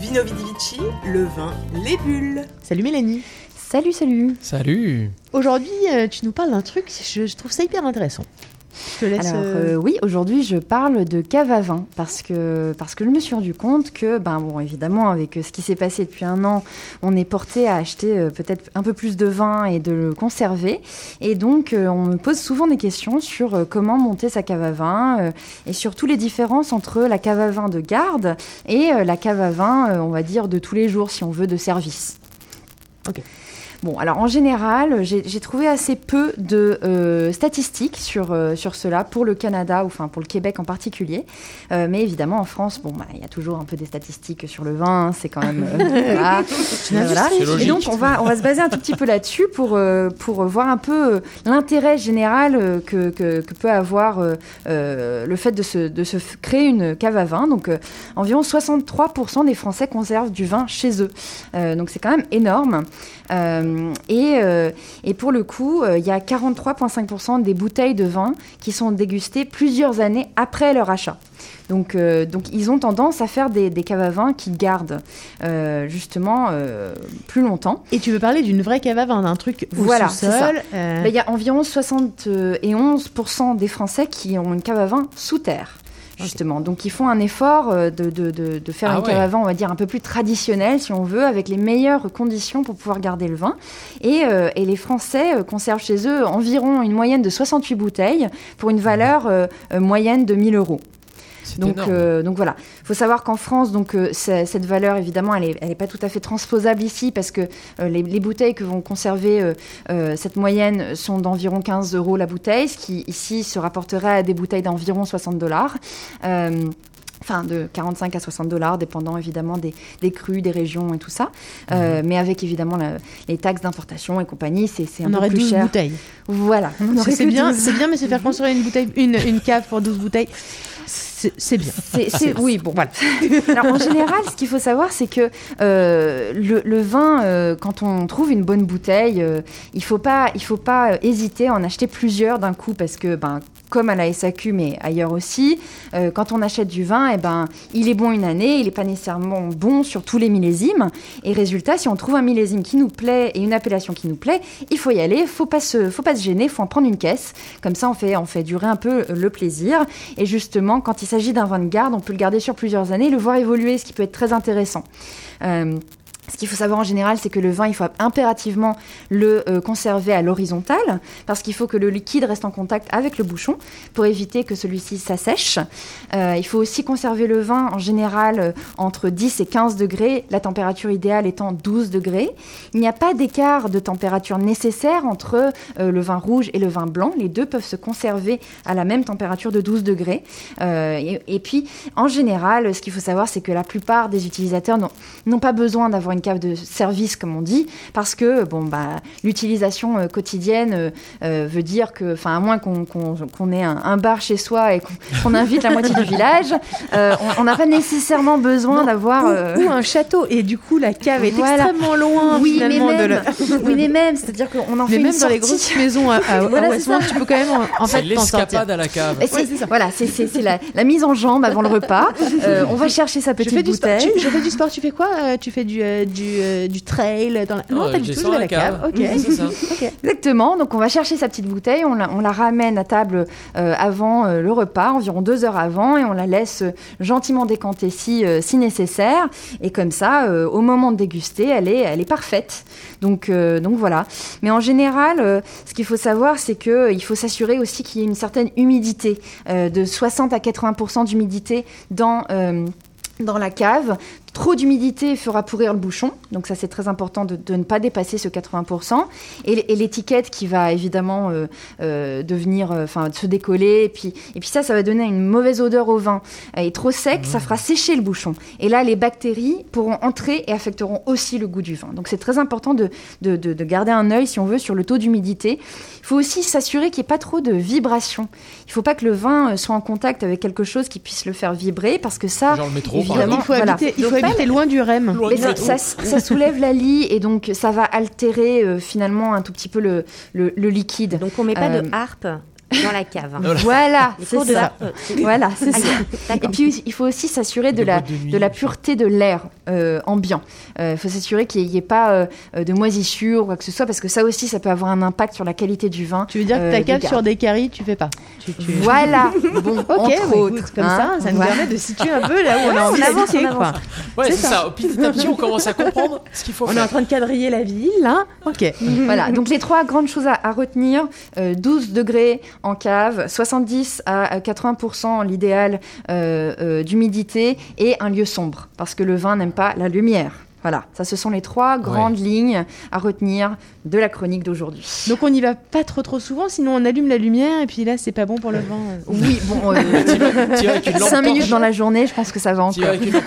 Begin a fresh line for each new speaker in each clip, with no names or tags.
Vino Vidi Vici, le vin, les bulles.
Salut Mélanie.
Salut, salut.
Salut.
Aujourd'hui, euh, tu nous parles d'un truc, je, je trouve ça hyper intéressant. Je te laisse.
Alors
euh,
euh, oui, aujourd'hui je parle de cave à vin parce que parce que je me suis rendu compte que ben bon évidemment avec euh, ce qui s'est passé depuis un an, on est porté à acheter euh, peut-être un peu plus de vin et de le conserver et donc euh, on me pose souvent des questions sur euh, comment monter sa cave à vin euh, et surtout les différences entre la cave à vin de garde et euh, la cave à vin euh, on va dire de tous les jours si on veut de service.
Ok.
Bon, alors en général, j'ai trouvé assez peu de euh, statistiques sur, euh, sur cela pour le Canada, ou enfin pour le Québec en particulier. Euh, mais évidemment, en France, bon, bah, il y a toujours un peu des statistiques sur le vin, hein, c'est quand même. euh, voilà. Voilà. Et donc, on va, on va se baser un tout petit peu là-dessus pour, euh, pour voir un peu euh, l'intérêt général que, que, que peut avoir le fait de se, de se créer une cave à vin. Donc, euh, environ 63% des Français conservent du vin chez eux. Euh, donc, c'est quand même énorme. Euh, et, euh, et pour le coup, euh, il y a 43,5% des bouteilles de vin qui sont dégustées plusieurs années après leur achat. Donc, euh, donc ils ont tendance à faire des, des caves à vin qui gardent euh, justement euh, plus longtemps.
Et tu veux parler d'une vraie cave à vin, d'un truc au
Voilà,
sous-sol. euh,
Là, Il y a environ 71% des Français qui ont une cave à vin sous terre. Justement, donc ils font un effort euh, de, de, de, de faire
Ah
une
ouais.
cave à vin, on va dire, un peu plus traditionnelle, si on veut, avec les meilleures conditions pour pouvoir garder le vin. Et, euh, et les Français euh, conservent chez eux environ une moyenne de 68 bouteilles pour une valeur euh, moyenne de 1000 euros. Donc, euh, donc voilà. Il faut savoir qu'en France, donc, euh, cette valeur, évidemment, elle n'est elle est pas tout à fait transposable ici parce que euh, les, les bouteilles que vont conserver cette moyenne sont d'environ 15 euros la bouteille, ce qui ici se rapporterait à des bouteilles d'environ 60 dollars. Enfin, de 45 à 60 dollars, dépendant évidemment des, des crus, des régions et tout ça. Euh, mais avec évidemment la- les taxes d'importation et compagnie, c'est c'est un
on
peu
aurait
plus
12
cher.
bouteilles.
Voilà.
C'est bien,
12.
c'est bien, mais se faire construire une bouteille, une, une cave pour 12 bouteilles, c'est bien.
Oui, bon. Alors, en général, ce qu'il faut savoir, c'est que euh, le, le vin, euh, quand on trouve une bonne bouteille, euh, il faut pas, il faut pas hésiter à en acheter plusieurs d'un coup parce que, ben, comme à la SAQ, mais ailleurs aussi, quand on achète du vin, eh ben, il est bon une année, il n'est pas nécessairement bon sur tous les millésimes. Et résultat, si on trouve un millésime qui nous plaît et une appellation qui nous plaît, il faut y aller, pas se, faut pas se gêner, faut en prendre une caisse. Comme ça, on fait, on fait durer un peu le plaisir. Et justement, quand il s'agit d'un vin de garde, on peut le garder sur plusieurs années, le voir évoluer, ce qui peut être très intéressant. Euh, ce qu'il faut savoir en général, c'est que le vin, il faut impérativement le euh, conserver à l'horizontale, parce qu'il faut que le liquide reste en contact avec le bouchon pour éviter que celui-ci s'assèche. Euh, il faut aussi conserver le vin en général euh, entre 10 et 15 degrés, la température idéale étant 12 degrés. Il n'y a pas d'écart de température nécessaire entre le vin rouge et le vin blanc. Les deux peuvent se conserver à la même température de 12 degrés. Et, et puis, en général, ce qu'il faut savoir, c'est que la plupart des utilisateurs n'ont pas besoin d'avoir une cave de service, comme on dit, parce que bon, bah, l'utilisation euh, quotidienne euh, euh, veut dire que, enfin, à moins qu'on qu'on- qu'on ait un, un bar chez soi et qu'on qu'on invite la moitié du village, euh, on- n'a pas nécessairement besoin d'avoir. euh,
Ou un château, et du coup, la cave est
Voilà.
extrêmement loin
oui, mais
finalement de
même,
la-
oui, mais même, c'est-à-dire qu'on en
Mais
fait
même
une
dans les
sortie.
grosses maisons à, à,
Voilà,
à
ça.
tu peux quand même en, en
C'est
fait t'en sortir.
l'escapade à la cave.
Ouais, ça.
voilà, c'est la, la mise en jambe avant le repas. Euh, on va chercher sa
Je
petite
fais, du sport,
bouteille.
tu, je fais du sport, tu fais quoi Tu fais du, euh, du, euh, du trail dans la... Non,
Oh,
pas du
j'ai
tout,
à
la cave.
Ça.
Ok.
Exactement, donc on va chercher sa petite bouteille, on la, on la ramène à table euh, avant euh, le repas, environ deux heures avant, et on la laisse euh, gentiment décanter si, euh, si nécessaire. Et comme ça, euh, au moment de déguster, elle est, elle est parfaite. Donc, euh, donc voilà. Mais en général, euh, ce qu'il faut savoir, c'est qu'il faut s'assurer aussi qu'il y ait une certaine humidité, euh, de 60 à 80% d'humidité dans... euh, dans la cave. Trop d'humidité fera pourrir le bouchon, donc ça c'est très important de, de ne pas dépasser ce 80%. Et, l'étiquette qui va évidemment euh, euh, devenir, euh, enfin se décoller, et puis, et puis ça, ça va donner une mauvaise odeur au vin. Et trop sec, ça fera sécher le bouchon. Et là, les bactéries pourront entrer et affecteront aussi le goût du vin. Donc c'est très important de, de, de- de garder un œil, si on veut, sur le taux d'humidité. Il faut aussi s'assurer qu'il n'y ait pas trop de vibration. Il ne faut pas que le vin soit en contact avec quelque chose qui puisse le faire vibrer, parce que ça,
Genre le métro, par
évidemment,
Il faut
voilà.
habiter, il faut Habiter loin du REM.
Loin
mais
du
ça, ça- ça soulève la lie et donc ça va altérer euh, finalement un tout petit peu le, le, le liquide.
Donc on met pas
Euh,
de harpe
dans la cave. hein.
Voilà, c'est
de
ça.
ça.
Voilà, c'est ça. Et puis il faut aussi s'assurer de la,
de
la pureté de l'air euh, ambiant. Il faut s'assurer qu'il n'y ait pas euh, euh, de moisissure ou quoi que ce soit, parce que ça aussi, ça peut avoir un impact sur la qualité du vin.
Tu veux dire que
Euh,
ta cave sur des caries, tu fais pas? Tu, tu-
Voilà, bon,
Ok,
entre
bah, écoute,
autres.
comme
hein.
ça, ça nous
Voilà.
permet de situer un peu là où on a
Ouais,
envie
on avance,
quoi.
avance.
Ouais,
C'est ça.
ça. Petit à petit, on commence à comprendre ce qu'il faut
On est en train de quadriller la ville, là. Ok.
Voilà, donc les trois grandes choses à, à retenir euh, 12 degrés en cave, 70 à à 80% l'idéal euh, euh, d'humidité et un lieu sombre, parce que le vin n'aime pas la lumière. Voilà, ça ce sont les trois grandes lignes à retenir de la chronique d'aujourd'hui.
Donc on n'y va pas trop trop souvent, sinon on allume la lumière et puis là c'est pas bon pour le vin.
Oui, bon,
Tu vas- tu vas avec une lampe
5 minutes dans la journée, je pense que ça va
Tu vas
encore.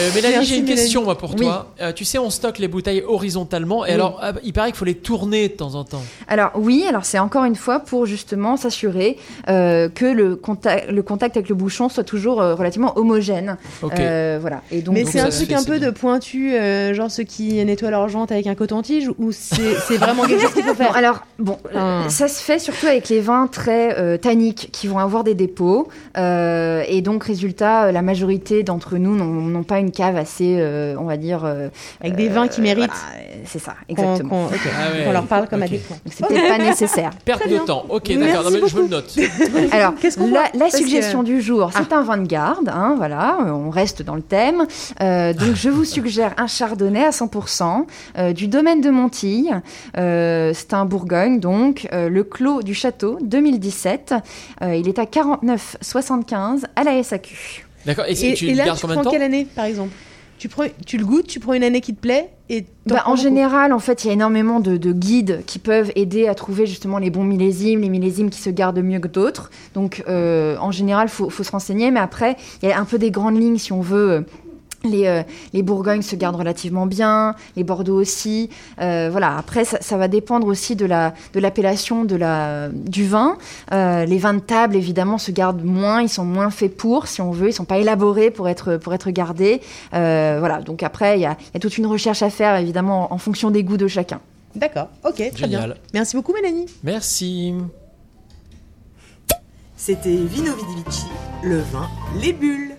Euh, Mélanie, j'ai une question moi pour
Oui.
toi. Euh, tu sais, on stocke les bouteilles horizontalement, et
Oui.
alors ah, il paraît qu'il faut les tourner de temps en temps.
Alors oui, alors c'est encore une fois pour justement s'assurer euh, que le contact, le contact avec le bouchon soit toujours euh, relativement homogène.
Ok.
Euh, voilà. Et donc,
Mais c'est un truc
fait,
un peu
bien.
de pointu, euh, genre ceux qui nettoient leur jante avec un coton-tige, ou c'est c'est vraiment quelque chose qu'il faut
Bon,
faire
alors, bon,
Ah.
euh, ça se fait surtout avec les vins très euh, tanniques qui vont avoir des dépôts. euh, et donc, résultat, la majorité d'entre nous n'ont n'ont pas une cave assez, euh, on va dire. euh,
Avec des
euh,
vins qui méritent
voilà, c'est ça, exactement.
qu'on-
Ah ouais.
qu'on leur parle comme
Ok.
à des points.
Donc, c'est peut-être pas nécessaire.
Perte de temps. Ok, d'accord. Non, mais je me le note.
Alors,
Qu'est-ce qu'on
la,
que-
suggestion du jour, c'est un vin de garde. hein, voilà, on reste dans le thème. Euh, donc, je vous suggère un chardonnay à 100% euh, du domaine de Montille. Euh, c'est un Bourgogne, donc euh, le clos du château 2017. Euh, il est à 49,75 à la SAQ.
D'accord. Et, si
Et,
tu
et là,
gardes
tu
combien de
prends
temps
quelle année, par exemple? Tu, prends, tu le goûtes, tu prends une année qui te plaît et
Bah, en
beaucoup.
général, en fait, il y a énormément de, de guides qui peuvent aider à trouver justement les bons millésimes, les millésimes qui se gardent mieux que d'autres. Donc, euh, en général, il faut, faut se renseigner. Mais après, il y a un peu des grandes lignes si on veut. Les, euh, les Bourgognes se gardent relativement bien, les Bordeaux aussi. Euh, voilà. Après, ça, ça va dépendre aussi de la de l'appellation de la du vin. Euh, les vins de table, évidemment, se gardent moins. Ils sont moins faits pour, si on veut. Ils sont pas élaborés pour être pour être gardés. Euh, voilà. Donc après, il y a, il y a toute une recherche à faire, évidemment, en, en fonction des goûts de chacun.
D'accord, ok, très bien. Merci beaucoup, Mélanie.
Merci.
C'était Vino Vidivici, le vin, les bulles.